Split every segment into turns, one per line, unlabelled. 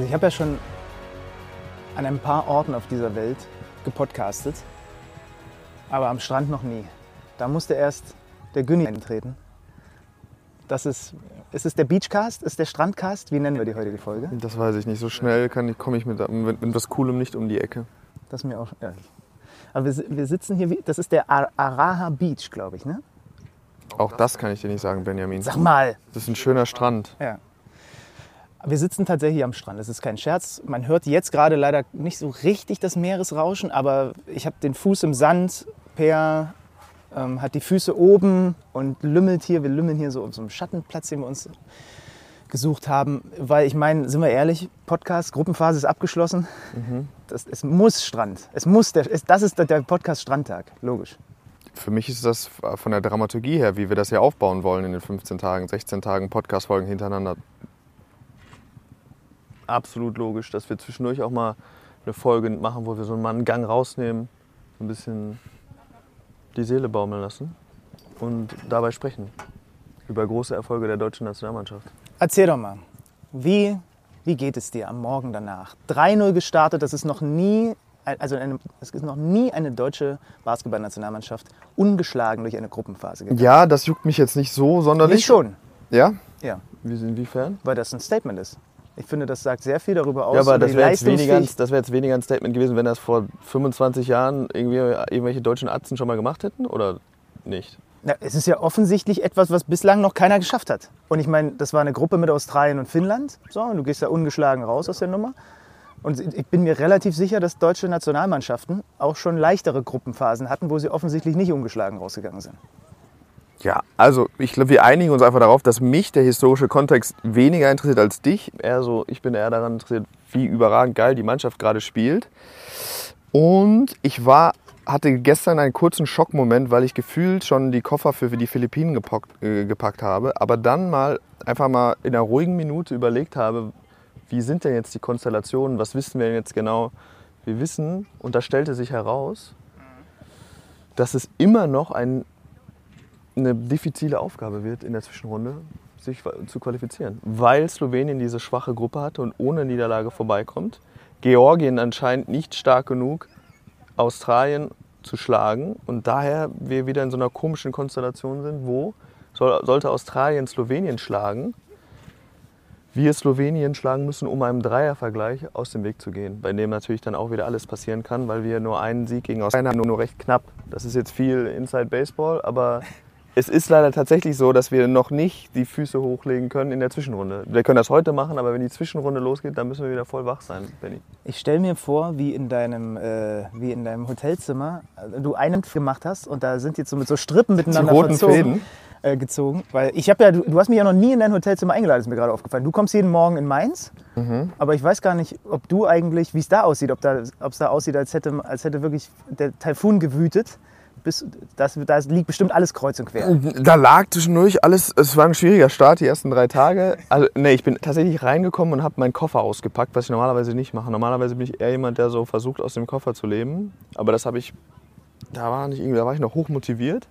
Also ich habe ja schon an ein paar Orten auf dieser Welt gepodcastet, aber am Strand noch nie. Da musste erst der Günni eintreten. Das ist, ist es der Beachcast? Ist der Strandcast? Wie nennen wir die heutige Folge?
Das weiß ich nicht. So schnell kann ich, komme ich mit, mit, mit was Coolem nicht um die Ecke.
Das ist mir auch. Ja. Aber wir, wir sitzen hier, wie- das ist der Ar- Araha Beach, glaube ich, ne?
Auch das kann ich dir nicht sagen, Benjamin.
Sag mal!
Das ist ein schöner Strand.
Ja. Wir sitzen tatsächlich am Strand. Das ist kein Scherz. Man hört jetzt gerade leider nicht so richtig das Meeresrauschen, aber ich habe den Fuß im Sand. Per ähm, hat die Füße oben und lümmelt hier. Wir lümmeln hier so auf so einem Schattenplatz, den wir uns gesucht haben. Weil ich meine, sind wir ehrlich, Podcast, Gruppenphase ist abgeschlossen. Das, es muss Strand. Es muss der, es, das ist der, der Podcast Strandtag, logisch.
Für mich ist das von der Dramaturgie her, wie wir das hier aufbauen wollen in den 15 Tagen, 16 Tagen Podcast-Folgen hintereinander, absolut logisch, dass wir zwischendurch auch mal eine Folge machen, wo wir so mal einen Gang rausnehmen, so ein bisschen die Seele baumeln lassen und dabei sprechen über große Erfolge der deutschen Nationalmannschaft.
Erzähl doch mal, wie, wie geht es dir am Morgen danach? 3-0 gestartet, das ist noch nie, also eine, es ist noch nie eine deutsche Basketballnationalmannschaft ungeschlagen durch eine Gruppenphase gegangen.
Ja, das juckt mich jetzt nicht so sonderlich.
Nicht schon,
Ja?
ja,
Wie, inwiefern?
weil das ein Statement ist. Ich finde, das sagt sehr viel darüber aus.
Ja, aber das wäre jetzt, weniger, das wär jetzt weniger ein Statement gewesen, wenn das vor 25 Jahren irgendwie irgendwelche deutschen Atzen schon mal gemacht hätten oder nicht?
Ja, es ist ja offensichtlich etwas, was bislang noch keiner geschafft hat. Und ich meine, das war eine Gruppe mit Australien und Finnland. So, und du gehst da ungeschlagen raus aus der Nummer. Und ich bin mir relativ sicher, dass deutsche Nationalmannschaften auch schon leichtere Gruppenphasen hatten, wo sie offensichtlich nicht ungeschlagen rausgegangen sind.
Ja, also ich glaube, wir einigen uns einfach darauf, dass mich der historische Kontext weniger interessiert als dich. Eher so, ich bin eher daran interessiert, wie überragend geil die Mannschaft gerade spielt. Und ich war, hatte gestern einen kurzen Schockmoment, weil ich gefühlt schon die Koffer für die Philippinen gepackt, äh, gepackt habe, aber dann mal einfach mal in einer ruhigen Minute überlegt habe, wie sind denn jetzt die Konstellationen, was wissen wir denn jetzt genau? Wir wissen, und da stellte sich heraus, dass es immer noch ein eine diffizile Aufgabe wird in der Zwischenrunde, sich zu qualifizieren. Weil Slowenien diese schwache Gruppe hatte und ohne Niederlage vorbeikommt. Georgien anscheinend nicht stark genug, Australien zu schlagen. Und daher wir wieder in so einer komischen Konstellation sind, wo soll, sollte Australien Slowenien schlagen, wir Slowenien schlagen müssen, um einem Dreiervergleich aus dem Weg zu gehen, bei dem natürlich dann auch wieder alles passieren kann, weil wir nur einen Sieg gegen Australien haben, nur, nur recht knapp. Das ist jetzt viel Inside Baseball, aber es ist leider tatsächlich so, dass wir noch nicht die Füße hochlegen können in der Zwischenrunde. Wir können das heute machen, aber wenn die Zwischenrunde losgeht, dann müssen wir wieder voll wach sein, Benny.
Ich stelle mir vor, wie in deinem, äh, wie in deinem Hotelzimmer äh, du einen gemacht hast und da sind jetzt so mit so Strippen miteinander
roten
verzogen,
Fäden?
Äh, gezogen. Weil ich habe ja, du, du hast mich ja noch nie in dein Hotelzimmer eingeladen, ist mir gerade aufgefallen. Du kommst jeden Morgen in Mainz,
Mhm.
aber ich weiß gar nicht, ob du eigentlich, wie es da aussieht, ob da, es da aussieht, als hätte, als hätte wirklich der Taifun gewütet. Bis, das, da liegt bestimmt alles kreuz und quer.
Da lag zwischendurch alles, es war ein schwieriger Start, die ersten drei Tage. Also, nee, ich bin tatsächlich reingekommen und habe meinen Koffer ausgepackt, was ich normalerweise nicht mache. Normalerweise bin ich eher jemand, der so versucht, aus dem Koffer zu leben. Aber das habe ich, da war, nicht, irgendwie- da war ich noch hoch motiviert.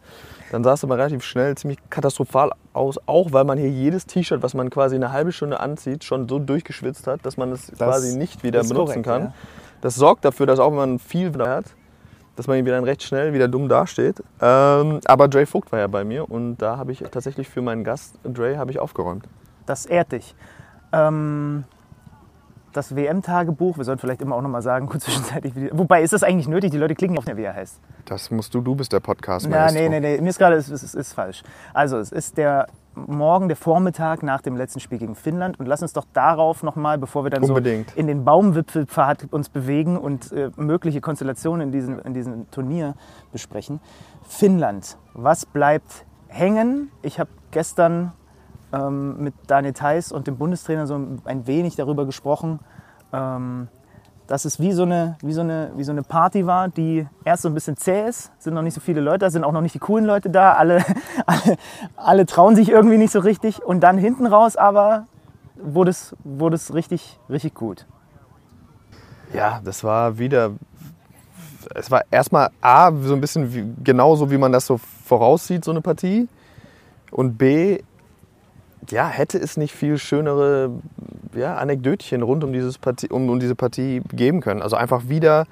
Dann sah es aber relativ schnell ziemlich katastrophal aus, auch weil man hier jedes T-Shirt, was man quasi eine halbe Stunde anzieht, schon so durchgeschwitzt hat, dass man es quasi nicht wieder
das
benutzen
korrekt,
kann.
ja.
Das sorgt dafür, dass auch wenn man viel hat, dass man wieder dann recht schnell wieder dumm dasteht. Ähm, aber Dre Vogt war ja bei mir und da habe ich tatsächlich für meinen Gast Dre habe ich aufgeräumt.
Das ehrt dich. Ähm, das WM-Tagebuch, wir sollten vielleicht immer auch noch mal sagen, kurz zwischenzeitlich, wobei ist das eigentlich nötig? Die Leute klicken auf, wie er heißt.
Das musst du, du bist der podcast
Ja, nee, nee, nee, mir ist gerade, es ist, es ist falsch. Also, es ist der Morgen, der Vormittag nach dem letzten Spiel gegen Finnland und lass uns doch darauf noch mal, bevor wir dann
Unbedingt.
so in den Baumwipfelpfad uns bewegen und äh, mögliche Konstellationen in diesem, in diesem Turnier besprechen. Finnland, was bleibt hängen? Ich habe gestern ähm, mit Daniel Theiss und dem Bundestrainer so ein wenig darüber gesprochen, ähm, dass es wie so, eine, wie, so eine, wie so eine Party war, die erst so ein bisschen zäh ist, sind noch nicht so viele Leute da, sind auch noch nicht die coolen Leute da, alle, alle, alle trauen sich irgendwie nicht so richtig und dann hinten raus aber wurde es, wurde es richtig, richtig gut.
Ja, das war wieder. Es war erstmal A, so ein bisschen wie, genauso, wie man das so voraussieht, so eine Partie. Und B,
ja, hätte es nicht viel schönere ja, Anekdötchen rund um, dieses Partie, um, um diese Partie geben können. Also einfach wieder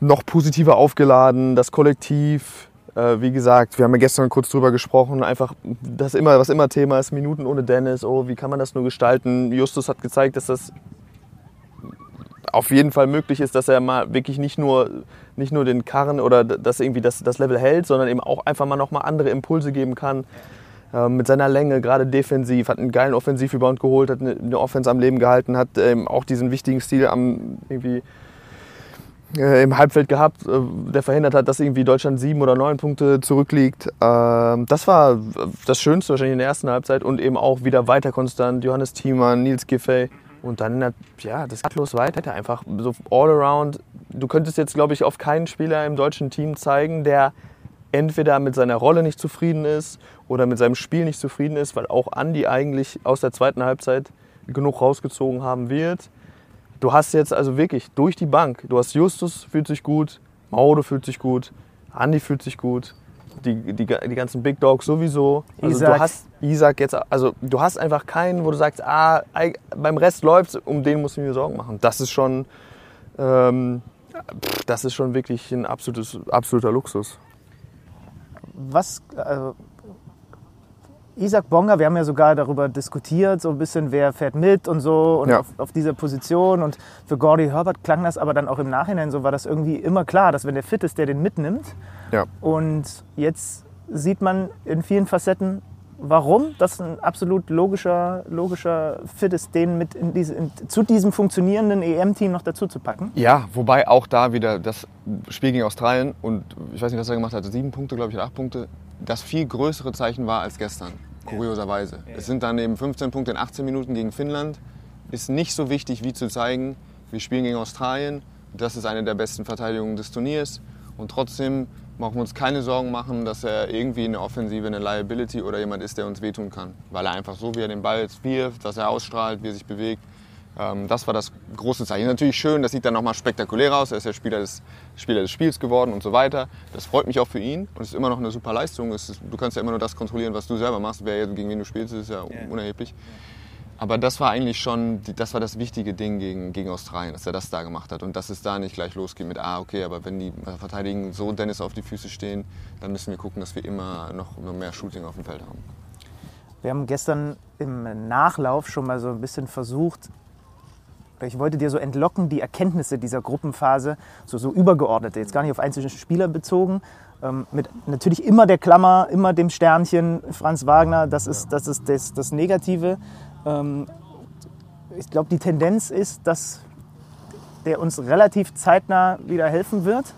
noch positiver aufgeladen, das Kollektiv. Äh, wie gesagt, wir haben ja gestern kurz drüber gesprochen, einfach das immer, was immer Thema ist, Minuten ohne Dennis, oh, wie kann man das nur gestalten? Justus hat gezeigt, dass das auf jeden Fall möglich ist, dass er mal wirklich nicht nur, nicht nur den Karren oder dass irgendwie das, das Level hält, sondern eben auch einfach mal nochmal andere Impulse geben kann. Äh, mit seiner Länge, gerade defensiv, hat einen geilen Offensivrebound geholt, hat eine, Offense am Leben gehalten, hat ähm, auch diesen wichtigen Stil am irgendwie äh, im Halbfeld gehabt, äh, der verhindert hat, dass irgendwie Deutschland sieben oder neun Punkte zurückliegt. Ähm, das war das Schönste wahrscheinlich in der ersten Halbzeit und eben auch wieder weiter konstant. Johannes Thiemann, Nils Giffey und dann, ja, das geht los weiter. Einfach so all around. Du könntest jetzt, glaube ich, auf keinen Spieler im deutschen Team zeigen, der entweder mit seiner Rolle nicht zufrieden ist oder mit seinem Spiel nicht zufrieden ist, weil auch Andi eigentlich aus der zweiten Halbzeit genug rausgezogen haben wird. Du hast jetzt also wirklich durch die Bank, du hast Justus fühlt sich gut, Mauro fühlt sich gut, Andi fühlt sich gut, die, die, die ganzen Big Dogs sowieso. Also
Isaac.
du hast Isaac jetzt, also du hast einfach keinen, wo du sagst, ah, beim Rest läuft's, um den muss ich mir Sorgen machen. Das ist schon, ähm, das ist schon wirklich ein absolutes, absoluter Luxus.
Was, also Isaac Bonga, wir haben ja sogar darüber diskutiert, so ein bisschen, wer fährt mit und so und
Ja.
auf, auf dieser Position. Und für Gordy Herbert klang das aber dann auch im Nachhinein so, war das irgendwie immer klar, dass wenn der fit ist, der den mitnimmt.
Ja.
Und jetzt sieht man in vielen Facetten, warum das ein absolut logischer, logischer Fit ist, den mit in diese, in, zu diesem funktionierenden EM-Team noch dazu zu packen.
Ja, wobei auch da wieder das Spiel gegen Australien und ich weiß nicht, was er gemacht hat, sieben Punkte, glaube ich, oder acht Punkte, das viel größere Zeichen war als gestern, kurioserweise. Es sind dann eben 15 Punkte in 18 Minuten gegen Finnland. Ist nicht so wichtig, wie zu zeigen, wir spielen gegen Australien. Das ist eine der besten Verteidigungen des Turniers. Und trotzdem brauchen wir uns keine Sorgen machen, dass er irgendwie in der Offensive eine Liability oder jemand ist, der uns wehtun kann. Weil er einfach so, wie er den Ball jetzt wirft, was er ausstrahlt, wie er sich bewegt, ähm, das war das große Zeichen. Natürlich schön, das sieht dann nochmal spektakulär aus. Er ist ja Spieler des, Spieler des Spiels geworden und so weiter. Das freut mich auch für ihn und es ist immer noch eine super Leistung. Ist, du kannst ja immer nur das kontrollieren, was du selber machst. Wer gegen wen du spielst, ist ja unerheblich. Aber das war eigentlich schon, das war das wichtige Ding gegen, gegen Australien, dass er das da gemacht hat. Und dass es da nicht gleich losgeht mit, ah, okay, aber wenn die Verteidigen so Dennis auf die Füße stehen, dann müssen wir gucken, dass wir immer noch noch mehr Shooting auf dem Feld haben.
Wir haben gestern im Nachlauf schon mal so ein bisschen versucht, ich wollte dir so entlocken, die Erkenntnisse dieser Gruppenphase, so, so übergeordnete, jetzt gar nicht auf einzelne Spieler bezogen, ähm, mit natürlich immer der Klammer, immer dem Sternchen Franz Wagner, das ist das, ist das, das Negative. Ähm, ich glaube, die Tendenz ist, dass der uns relativ zeitnah wieder helfen wird.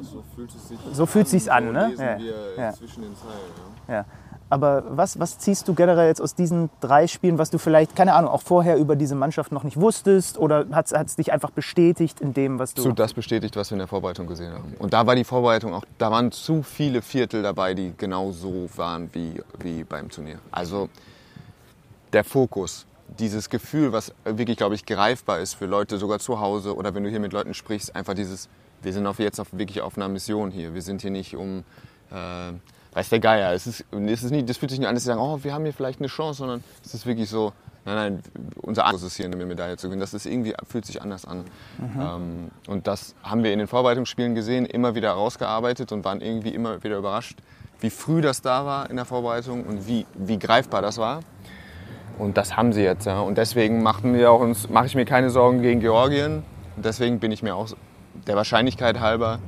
so fühlt es sich
So fühlt sich's an, ne? Ja, ja.
zwischen den Zeilen.
Ja. Aber was, was ziehst du generell jetzt aus diesen drei Spielen, was du vielleicht, keine Ahnung, auch vorher über diese Mannschaft noch nicht wusstest? Oder hat es dich einfach bestätigt in dem, was du.
So das bestätigt, was wir in der Vorbereitung gesehen haben. Und da war die Vorbereitung auch, da waren zu viele Viertel dabei, die genau so waren wie, wie beim Turnier. Also der Fokus, dieses Gefühl, was wirklich, glaube ich, greifbar ist für Leute sogar zu Hause oder wenn du hier mit Leuten sprichst, einfach dieses, wir sind auf, jetzt auf, wirklich auf einer Mission hier. Wir sind hier nicht um, äh, weiß der Geier. Es ist, es ist nicht, das fühlt sich nicht an, dass sie sagen, oh, wir haben hier vielleicht eine Chance, sondern es ist wirklich so, nein, nein, unser Anspruch ist hier eine Medaille zu gewinnen. Das ist irgendwie, fühlt sich anders an. Ähm, und das haben wir in den Vorbereitungsspielen gesehen, immer wieder rausgearbeitet und waren irgendwie immer wieder überrascht, wie früh das da war in der Vorbereitung und wie, wie greifbar das war. Und das haben sie jetzt. Ja. Und deswegen mache ich mir keine Sorgen gegen Georgien. Und deswegen bin ich mir auch der Wahrscheinlichkeit halber,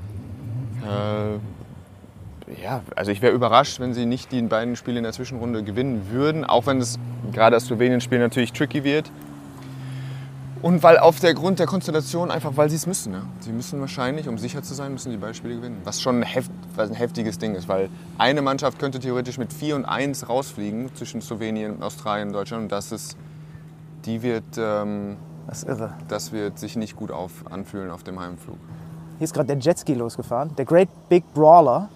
äh, ja, also ich wäre überrascht, wenn sie nicht die beiden Spiele in der Zwischenrunde gewinnen würden, auch wenn es gerade das Slowenien-Spiel natürlich tricky wird. Und weil auf der Grund der Konstellation einfach, weil sie es müssen. Ja. Sie müssen wahrscheinlich, um sicher zu sein, müssen die beiden Spiele gewinnen. Was schon ein, heft, was ein heftiges Ding ist, weil eine Mannschaft könnte theoretisch mit 4 und 1 rausfliegen zwischen Slowenien, Australien und Deutschland. Und das ist, die wird, ähm,
Das ist irre.
das wird sich nicht gut auf, anfühlen auf dem Heimflug.
Hier ist gerade der Jetski losgefahren. Der Great Big Brawler.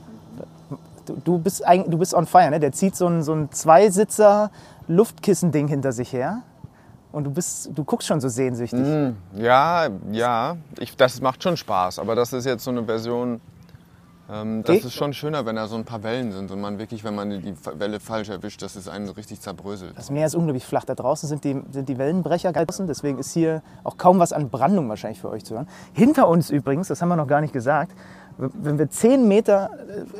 Du, du, bist, eigentlich- du bist on fire, ne? Der zieht so ein, so ein Zweisitzer Luftkissen-Ding hinter sich her. Und du, bist, du guckst schon so sehnsüchtig.
Ja, ja, ich, das macht schon Spaß, aber das ist jetzt so eine Version, Ähm, das ist schon schöner, wenn da so ein paar Wellen sind und man wirklich, wenn man die Welle falsch erwischt, dass es einen so richtig zerbröselt.
Das Meer ist unglaublich flach. Da draußen sind die, sind die Wellenbrecher draußen. Deswegen ist hier auch kaum was an Brandung wahrscheinlich für euch zu hören. Hinter uns übrigens, das haben wir noch gar nicht gesagt, wenn wir zehn Meter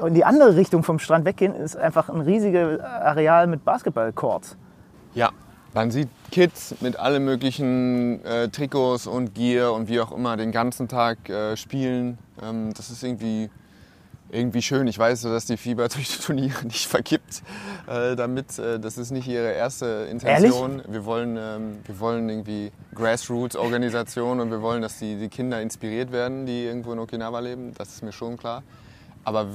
äh, in die andere Richtung vom Strand weggehen, ist einfach ein riesiges Areal mit Basketballcourt.
Ja, man sieht Kids mit allen möglichen äh, Trikots und Gear und wie auch immer den ganzen Tag äh, spielen. Ähm, das ist irgendwie, irgendwie schön. Ich weiß, dass die Fieber durch die Turniere nicht verkippt. Äh, damit, äh, das ist nicht ihre erste Intention. Wir wollen, ähm, wir wollen irgendwie Grassroots-Organisation und wir wollen, dass die, die Kinder inspiriert werden, die irgendwo in Okinawa leben. Das ist mir schon klar. Aber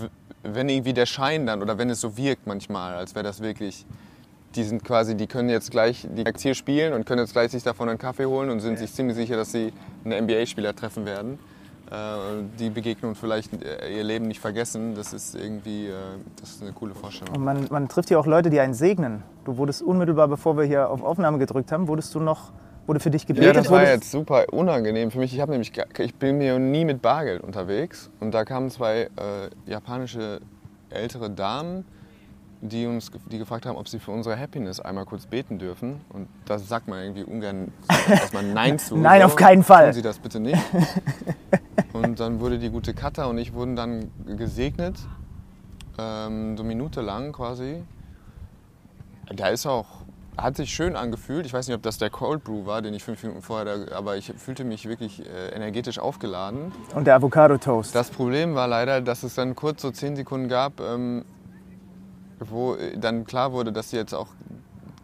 wenn irgendwie der Schein dann oder wenn es so wirkt manchmal, als wäre das wirklich die sind quasi, die können jetzt gleich die hier spielen und können jetzt gleich sich davon einen Kaffee holen und sind sich ziemlich sicher, dass sie einen NBA-Spieler treffen werden. Äh, die Begegnung vielleicht äh, ihr Leben nicht vergessen. Das ist irgendwie, äh, das ist eine coole Vorstellung.
Und man, man trifft hier auch Leute, die einen segnen. Du wurdest unmittelbar, bevor wir hier auf Aufnahme gedrückt haben, wurdest du noch, wurde für dich gebetet?
Ja, das war jetzt super unangenehm für mich. Ich habe nämlich, ich bin mir nie mit Bargeld unterwegs und da kamen zwei äh, japanische ältere Damen, die uns, die gefragt haben, ob sie für unsere Happiness einmal kurz beten dürfen. Und da sagt man irgendwie ungern erstmal Nein zu.
Nein, auf keinen Fall.
Tun Sie das bitte nicht. Und dann wurde die gute Katha und ich wurden dann gesegnet, ähm, so eine Minute lang quasi. Da ist auch, hat sich schön angefühlt. Ich weiß nicht, ob das der Cold Brew war, den ich fünf Minuten vorher, da, aber ich fühlte mich wirklich äh, energetisch aufgeladen.
Und der Avocado-Toast.
Das Problem war leider, dass es dann kurz so zehn Sekunden gab, ähm, wo äh, dann klar wurde, dass sie jetzt auch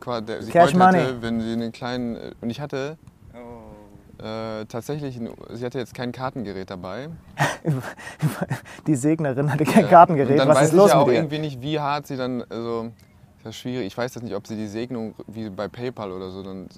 der,
Cash money.
hätte, wenn sie einen kleinen äh, und ich hatte äh, tatsächlich, ein- sie hatte jetzt kein Kartengerät dabei.
Die Segnerin hatte kein Kartengerät.
Und dann
Was
weiß
ist los
ich ja auch irgendwie nicht, wie hart sie dann, also ist das schwierig. Ich weiß jetzt nicht, ob sie die Segnung wie bei PayPal oder so dann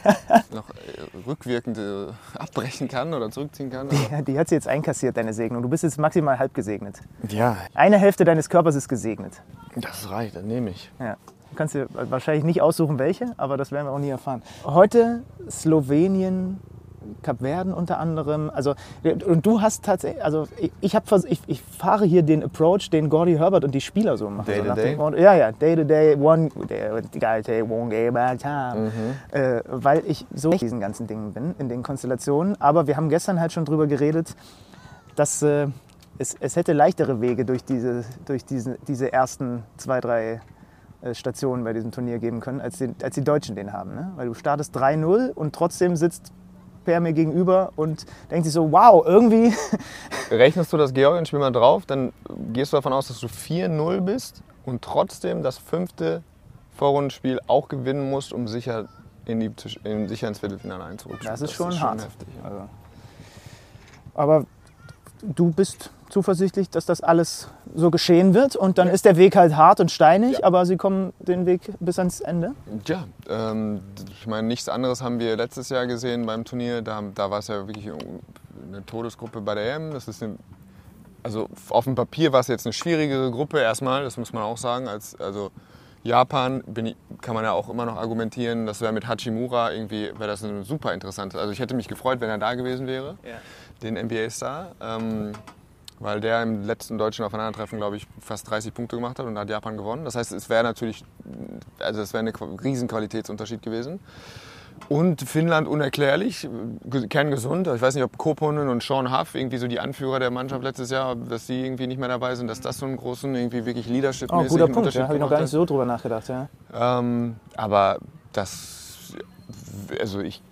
noch äh, rückwirkend äh, abbrechen kann oder zurückziehen kann.
Ja, die hat sie jetzt einkassiert, deine Segnung. Du bist jetzt maximal halb gesegnet.
Ja,
Eine Hälfte deines Körpers ist gesegnet.
Das reicht, dann nehme ich.
Ja. Du kannst dir wahrscheinlich nicht aussuchen, welche, aber das werden wir auch nie erfahren. Heute Slowenien, Kapverden unter anderem. Also, und du hast tatsächlich, also ich, hab, ich, ich fahre hier den Approach, den Gordy Herbert und die Spieler so machen.
Day
so
to day?
Motto- Ja, ja, day to day, one, day, day, one game at a time.
Mhm.
Äh, weil ich so in diesen ganzen Dingen bin, in den Konstellationen. Aber wir haben gestern halt schon drüber geredet, dass äh, es, es hätte leichtere Wege durch diese, durch diese, diese ersten zwei, drei äh, Stationen bei diesem Turnier geben können, als, den, als die Deutschen den haben. Ne? Weil du startest 3-0 und trotzdem sitzt Per mir gegenüber und denkt sich so, wow, irgendwie,
Rechnest du das Georgien-Spiel mal drauf, dann gehst du davon aus, dass du 4-0 bist und trotzdem das fünfte Vorrundenspiel auch gewinnen musst, um sicher, in die, in, sicher ins Viertelfinale einzurutschen.
das ist schon hart.
heftig. ja.
Also. Aber du bist zuversichtlich, dass das alles so geschehen wird und dann ist der Weg halt hart und steinig, aber sie kommen den Weg bis ans Ende.
Ja, ähm, ich meine, nichts anderes haben wir letztes Jahr gesehen beim Turnier. Da, da war es ja wirklich eine Todesgruppe bei der EM. Das ist eine, also auf dem Papier war es jetzt eine schwierigere Gruppe erstmal, das muss man auch sagen. Als, also Japan bin ich, kann man ja auch immer noch argumentieren, das wäre mit Hachimura irgendwie, wäre das eine super interessante. Also ich hätte mich gefreut, wenn er da gewesen wäre, den NBA-Star. Ähm, weil der im letzten deutschen Aufeinandertreffen, glaube ich, fast 30 Punkte gemacht hat und hat Japan gewonnen. Das heißt, es wäre natürlich, also es wäre ein riesen Qualitätsunterschied gewesen. Und Finnland unerklärlich, ge- kerngesund. Ich weiß nicht, ob Koponen und Sean Huff, irgendwie so die Anführer der Mannschaft letztes Jahr, dass die irgendwie nicht mehr dabei sind, dass das so einen großen, irgendwie wirklich leadership
Oh, guter Punkt, da habe ich noch gar nicht so drüber nachgedacht. Ja.
ähm, aber das, also ich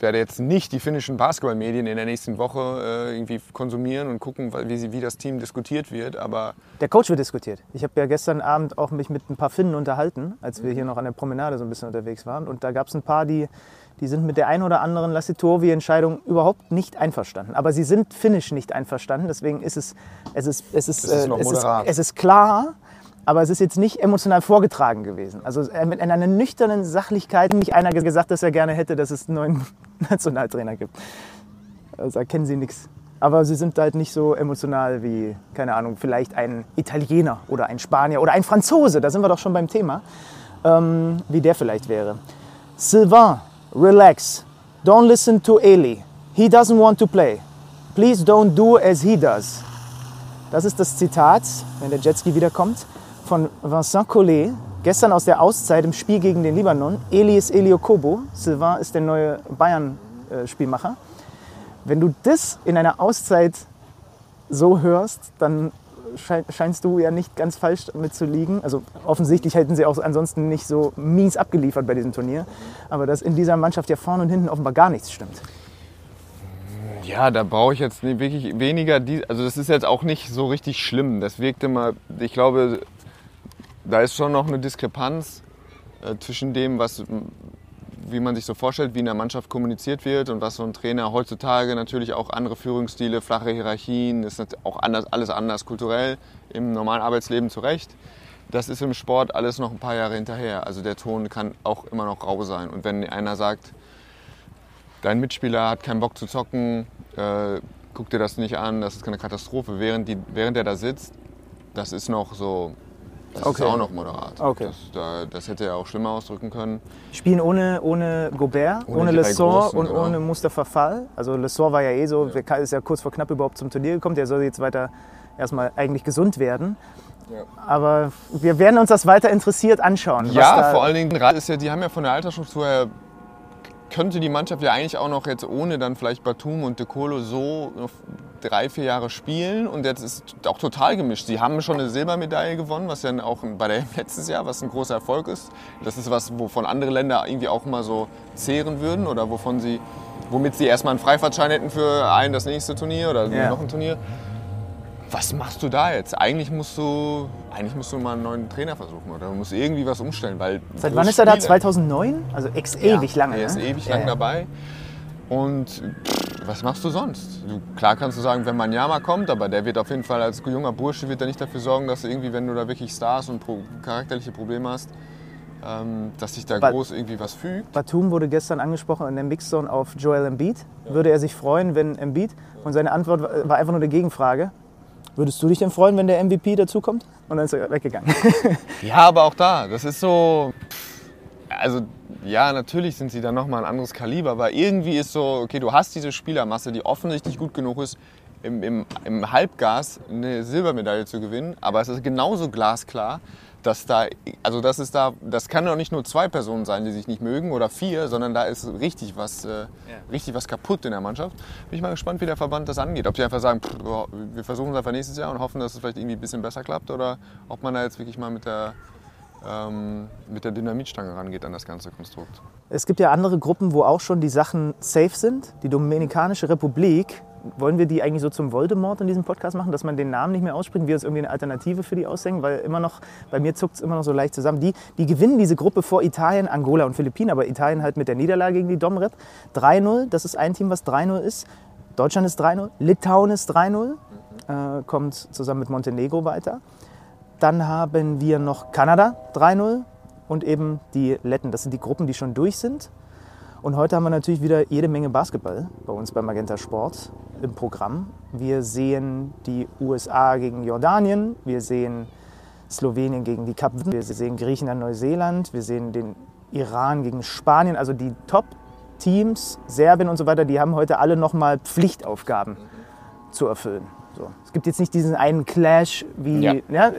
werde jetzt nicht die finnischen Basketballmedien in der nächsten Woche äh, irgendwie konsumieren und gucken, wie, sie, wie das Team diskutiert wird. Aber
Der Coach wird diskutiert. Ich habe ja gestern Abend auch mich mit ein paar Finnen unterhalten, als wir hier noch an der Promenade so ein bisschen unterwegs waren. Und da gab es ein paar, die, die sind mit der einen oder anderen Lassitovi-Entscheidung überhaupt nicht einverstanden. Aber sie sind finnisch nicht einverstanden. Deswegen ist es, es ist, es ist,
Es ist
äh, es ist, es ist klar, aber es ist jetzt nicht emotional vorgetragen gewesen. Also mit einer nüchternen Sachlichkeit. Nicht einer gesagt, dass er gerne hätte, dass es einen neuen Nationaltrainer gibt. Also da kennen sie nichts. Aber sie sind halt nicht so emotional wie, keine Ahnung, vielleicht ein Italiener oder ein Spanier oder ein Franzose, da sind wir doch schon beim Thema, ähm, wie der vielleicht wäre. Sylvain, relax. Don't listen to Eli. He doesn't want to play. Please don't do as he does. Das ist das Zitat, wenn der Jetski wiederkommt, von Vincent Collet, gestern aus der Auszeit im Spiel gegen den Libanon. Eli ist Elio Kobo, Sylvain ist der neue Bayern-Spielmacher. Wenn du das in einer Auszeit so hörst, dann schei- scheinst du ja nicht ganz falsch mit zu liegen. Also offensichtlich hätten sie auch ansonsten nicht so mies abgeliefert bei diesem Turnier. Aber dass in dieser Mannschaft ja vorne und hinten offenbar gar nichts stimmt.
Ja, da brauche ich jetzt wirklich weniger. Also das ist jetzt auch nicht so richtig schlimm. Das wirkt immer. Ich glaube, da ist schon noch eine Diskrepanz äh, zwischen dem, was, wie man sich so vorstellt, wie in der Mannschaft kommuniziert wird und was so ein Trainer heutzutage natürlich auch andere Führungsstile, flache Hierarchien, ist auch anders, alles anders kulturell im normalen Arbeitsleben zurecht. Das ist im Sport alles noch ein paar Jahre hinterher. Also der Ton kann auch immer noch rau sein. Und wenn einer sagt, dein Mitspieler hat keinen Bock zu zocken, äh, guck dir das nicht an, das ist keine Katastrophe. Während, die, während der da sitzt, das ist noch so, das
Okay.
ist auch noch moderat.
Okay.
Das, da, das hätte er auch schlimmer ausdrücken können.
Spielen ohne, ohne Gobert,
Ohne
ohne, Lessor und
genau.
ohne Mustafa Fall. Also Lessor war ja eh so, der ist ja kurz vor knapp überhaupt zum Turnier gekommen. Der soll jetzt weiter erstmal eigentlich gesund werden.
Ja.
Aber wir werden uns das weiter interessiert anschauen.
Ja, vor allen Dingen, ist ja, die haben ja von der Altersstruktur her, könnte die Mannschaft ja eigentlich auch noch jetzt ohne dann vielleicht Batum und De Colo so drei, vier Jahre spielen und jetzt ist es auch total gemischt. Sie haben schon eine Silbermedaille gewonnen, was ja auch bei der letztes Jahr, was ein großer Erfolg ist. Das ist was, wovon andere Länder irgendwie auch mal so zehren würden oder wovon sie, womit sie erstmal einen Freifahrtschein hätten für ein das nächste Turnier oder
Ja.
noch ein Turnier. Was machst du da jetzt? Eigentlich musst du, eigentlich musst du mal einen neuen Trainer versuchen oder du musst irgendwie was umstellen, weil
Seit wann ist er da?
Spieler-
2009? Also ex ewig
ja,
lange.
Er ist
ne?
ewig
Ja,
lang
ja.
dabei. Und pff, was machst du sonst? Du, klar kannst du sagen, wenn Manjama kommt, aber der wird auf jeden Fall als junger Bursche wird er nicht dafür sorgen, dass du irgendwie, wenn du da wirklich Stars und pro, charakterliche Probleme hast, ähm, dass sich da
But-
groß irgendwie was fügt.
Batum wurde gestern angesprochen in der Mixzone auf Joel Embiid. Würde er sich freuen, wenn Embiid? Und seine Antwort war- war einfach nur eine Gegenfrage. Würdest du dich denn freuen, wenn der MVP dazukommt? Und dann ist er weggegangen.
Ja, aber auch da, das ist so. pff, Also, ja, natürlich sind sie dann nochmal ein anderes Kaliber, aber irgendwie ist so, okay, du hast diese Spielermasse, die offensichtlich gut genug ist, im, im, im Halbgas eine Silbermedaille zu gewinnen, aber es ist genauso glasklar, dass da, also das ist da, das kann doch nicht nur zwei Personen sein, die sich nicht mögen oder vier, sondern da ist richtig was, äh, richtig was kaputt in der Mannschaft. Bin ich mal gespannt, wie der Verband das angeht. Ob die einfach sagen, pff, wir versuchen es einfach nächstes Jahr und hoffen, dass es vielleicht irgendwie ein bisschen besser klappt oder ob man da jetzt wirklich mal mit der, ähm, mit der Dynamitstange rangeht an das ganze Konstrukt.
Es gibt ja andere Gruppen, wo auch schon die Sachen safe sind. Die Dominikanische Republik. Wollen wir die eigentlich so zum Voldemort in diesem Podcast machen, dass man den Namen nicht mehr ausspricht? Wir uns irgendwie eine Alternative für die aushängen, weil immer noch, bei mir zuckt es immer noch so leicht zusammen. Die, die gewinnen diese Gruppe vor Italien, Angola und Philippinen, aber Italien halt mit der Niederlage gegen die Domrep. 3-0, das ist ein Team, was 3-0 ist. Deutschland ist 3-0, Litauen ist 3-0, äh, kommt zusammen mit Montenegro weiter. Dann haben wir noch Kanada 3-0 und eben die Letten. Das sind die Gruppen, die schon durch sind. Und heute haben wir natürlich wieder jede Menge Basketball bei uns bei Magenta Sport im Programm. Wir sehen die USA gegen Jordanien, wir sehen Slowenien gegen die Kap, wir sehen Griechenland, Neuseeland, wir sehen den Iran gegen Spanien. Also die Top-Teams, Serbien und so weiter, die haben heute alle nochmal Pflichtaufgaben zu erfüllen. So. Es gibt jetzt nicht diesen einen Clash wie.
Ja.
Ja,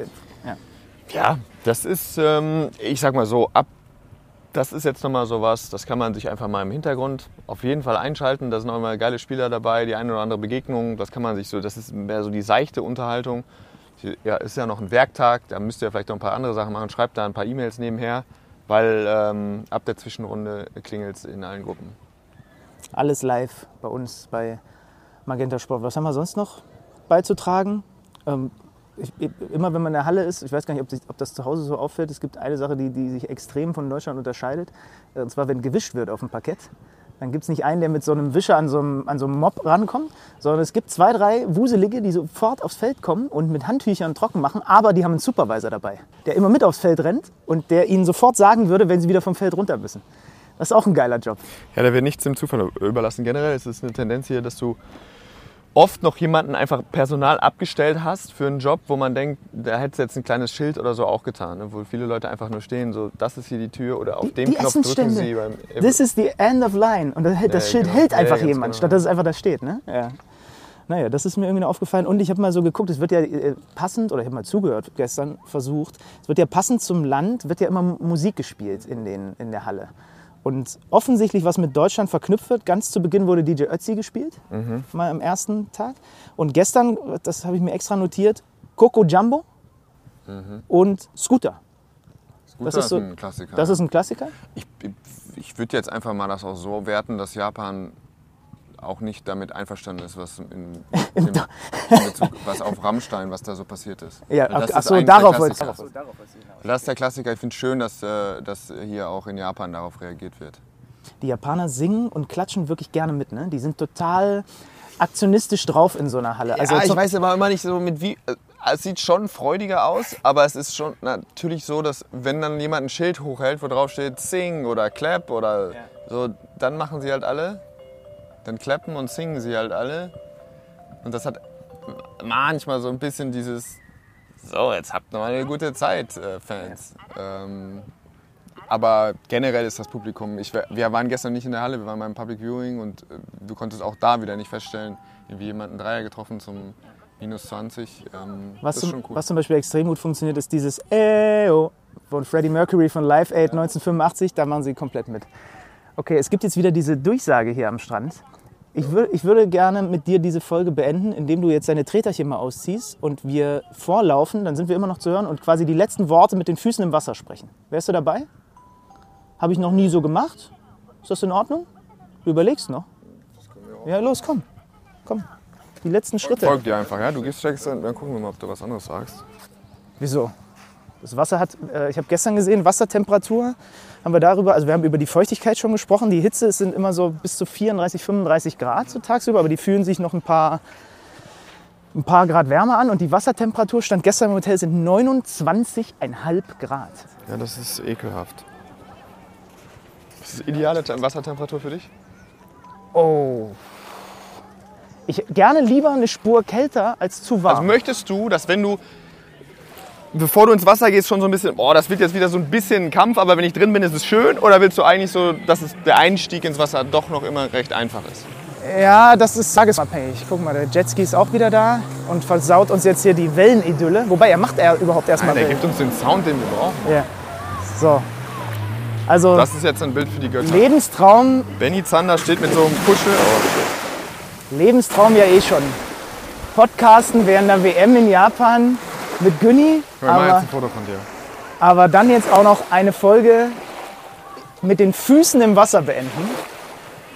Ja, das ist, ähm, ich sag mal so, ab, das ist jetzt nochmal sowas, das kann man sich einfach mal im Hintergrund auf jeden Fall einschalten. Da sind nochmal geile Spieler dabei, die eine oder andere Begegnung, das kann man sich so, das ist mehr so die seichte Unterhaltung. Ja, ist ja noch ein Werktag, da müsst ihr vielleicht noch ein paar andere Sachen machen. Schreibt da ein paar E-Mails nebenher, weil ähm, ab der Zwischenrunde klingelt es in allen Gruppen.
Alles live bei uns bei Magenta Sport. Was haben wir sonst noch beizutragen? Ähm, ich, immer wenn man in der Halle ist, ich weiß gar nicht, ob, sich- ob das zu Hause so auffällt, es gibt eine Sache, die, die sich extrem von Deutschland unterscheidet. Äh, Und zwar, wenn gewischt wird auf dem Parkett. Dann gibt es nicht einen, der mit so einem Wischer an so einem, an so einem Mob rankommt, sondern es gibt zwei, drei Wuselige, die sofort aufs Feld kommen und mit Handtüchern trocken machen, aber die haben einen Supervisor dabei, der immer mit aufs Feld rennt und der ihnen sofort sagen würde, wenn sie wieder vom Feld runter müssen. Das ist auch ein geiler Job.
Ja, da wird nichts dem Zufall überlassen. Generell ist es eine Tendenz hier, dass du oft noch jemanden einfach Personal abgestellt hast für einen Job, wo man denkt, da hätte es jetzt ein kleines Schild oder so auch getan, ne? wo viele Leute einfach nur stehen, so das ist hier die Tür oder auf
Die-
dem
die
Knopf drücken sie beim
This is the end of line. Und das, das
Ja,
Schild
genau.
hält
Ja,
einfach
ganz
jemand,
genau.
statt dass es einfach da steht. Ne? Ja. Naja, das ist mir irgendwie aufgefallen. Und ich habe mal so geguckt, es wird ja äh, passend, oder ich habe mal zugehört gestern, versucht, es wird ja passend zum Land, wird ja immer Musik gespielt in, den, in der Halle. Und offensichtlich, was mit Deutschland verknüpft wird, ganz zu Beginn wurde DJ Ötzi gespielt, mal am ersten Tag. Und gestern, das habe ich mir extra notiert, Coco Jumbo und Scooter. Das
das
ist so-
ein Klassiker.
Das ist ein Klassiker.
ich ich würde jetzt einfach mal das auch so werten, dass Japan auch nicht damit einverstanden ist, was, in, in, in Bezug, was auf Rammstein, was da so passiert ist.
Ja,
das
ach
ist
so, darauf wollte ich
Das ist der Klassiker. Ich finde es schön, dass, äh, dass hier auch in Japan darauf reagiert wird.
Die Japaner singen und klatschen wirklich gerne mit. Ne? Die sind total aktionistisch drauf in so einer Halle. Also
ja, ich weiß aber immer nicht so mit wie. äh, Es sieht schon freudiger aus, aber es ist schon natürlich so, dass wenn dann jemand ein Schild hochhält, wo drauf steht Sing oder Clap oder so, dann machen sie halt alle. Dann klappen und singen sie halt alle. Und das hat manchmal so ein bisschen dieses So, jetzt habt mal eine gute Zeit, äh, Fans. Ähm, aber generell ist das Publikum, ich, wir waren gestern nicht in der Halle, wir waren beim Public Viewing und äh, du konntest auch da wieder nicht feststellen, wie jemand einen Dreier getroffen zum minus 20. Ähm,
Was, zum,
cool.
was zum Beispiel extrem gut funktioniert, ist dieses Eo von Freddie Mercury von Live Aid 1985. Da machen sie komplett mit. Okay, es gibt jetzt wieder diese Durchsage hier am Strand. Ich, wür, ich würde gerne mit dir diese Folge beenden, indem du jetzt deine Treterchen mal ausziehst und wir vorlaufen, dann sind wir immer noch zu hören und quasi die letzten Worte mit den Füßen im Wasser sprechen. Wärst du dabei? Habe ich noch nie so gemacht. Ist das in Ordnung? Du überlegst noch. Ja, los, komm. Komm. Die letzten Schritte.
Folgt dir einfach, ja? Du gehst checkst und dann gucken wir mal, ob du was anderes sagst.
Wieso? Das Wasser hat, äh, ich habe gestern gesehen, Wassertemperatur haben wir darüber, also wir haben über die Feuchtigkeit schon gesprochen. Die Hitze sind immer so bis zu 34, 35 Grad so tagsüber, aber die fühlen sich noch ein paar, ein paar Grad wärmer an. Und die Wassertemperatur stand gestern im Hotel sind 29,5 Grad.
Ja, das ist ekelhaft. Das ist ideale Tem- Wassertemperatur für dich?
Oh. Ich gerne lieber eine Spur kälter als zu warm.
Also möchtest du, dass wenn du, bevor du ins Wasser gehst, schon so ein bisschen, oh, das wird jetzt wieder so ein bisschen ein Kampf, aber wenn ich drin bin, ist es schön? Oder willst du eigentlich so, dass es der Einstieg ins Wasser doch noch immer recht einfach ist?
Ja, das ist tagesabhängig. Guck mal, der Jetski ist auch wieder da und versaut uns jetzt hier die Wellenidylle. Wobei, er macht er überhaupt erstmal
Nein, der
Wellen.
gibt uns den Sound, den wir brauchen.
Ja. So. Also
Das ist jetzt ein Bild für die Götter.
Lebenstraum,
Benny Zander steht mit so einem Kuschel. Oh,
Lebenstraum ja eh schon. Podcasten während der WM in Japan mit Günni,
wir machen jetzt
aber,
ein Foto von dir.
aber dann jetzt auch noch eine Folge mit den Füßen im Wasser beenden.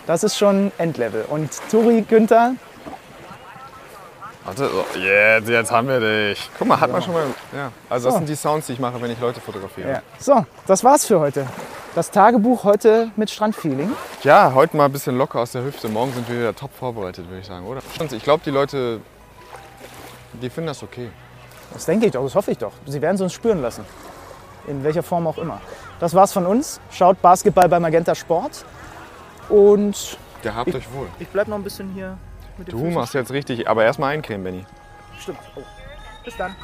Das ist schon Endlevel. Und Turi Günther,
Warte, so, jetzt, jetzt haben wir dich. Guck mal, hat man schon mal. Ja. Also, das
So.
sind die Sounds, die ich mache, wenn ich Leute fotografiere.
ja. so, das war's für heute. Das Tagebuch heute mit Strandfeeling.
Ja, heute mal ein bisschen locker aus der Hüfte. Morgen sind wir wieder top vorbereitet, würde ich sagen, oder? Ich glaube, die Leute, die finden das okay.
Das denke ich doch, das hoffe ich doch. Sie werden es uns spüren lassen. In welcher Form auch immer. Das war's von uns. Schaut Basketball bei Magenta Sport. Und
Gehabt euch wohl.
ich bleib noch ein bisschen hier mit den
Du machst jetzt richtig, aber erstmal eincremen, Benny.
Stimmt. Oh. Bis dann.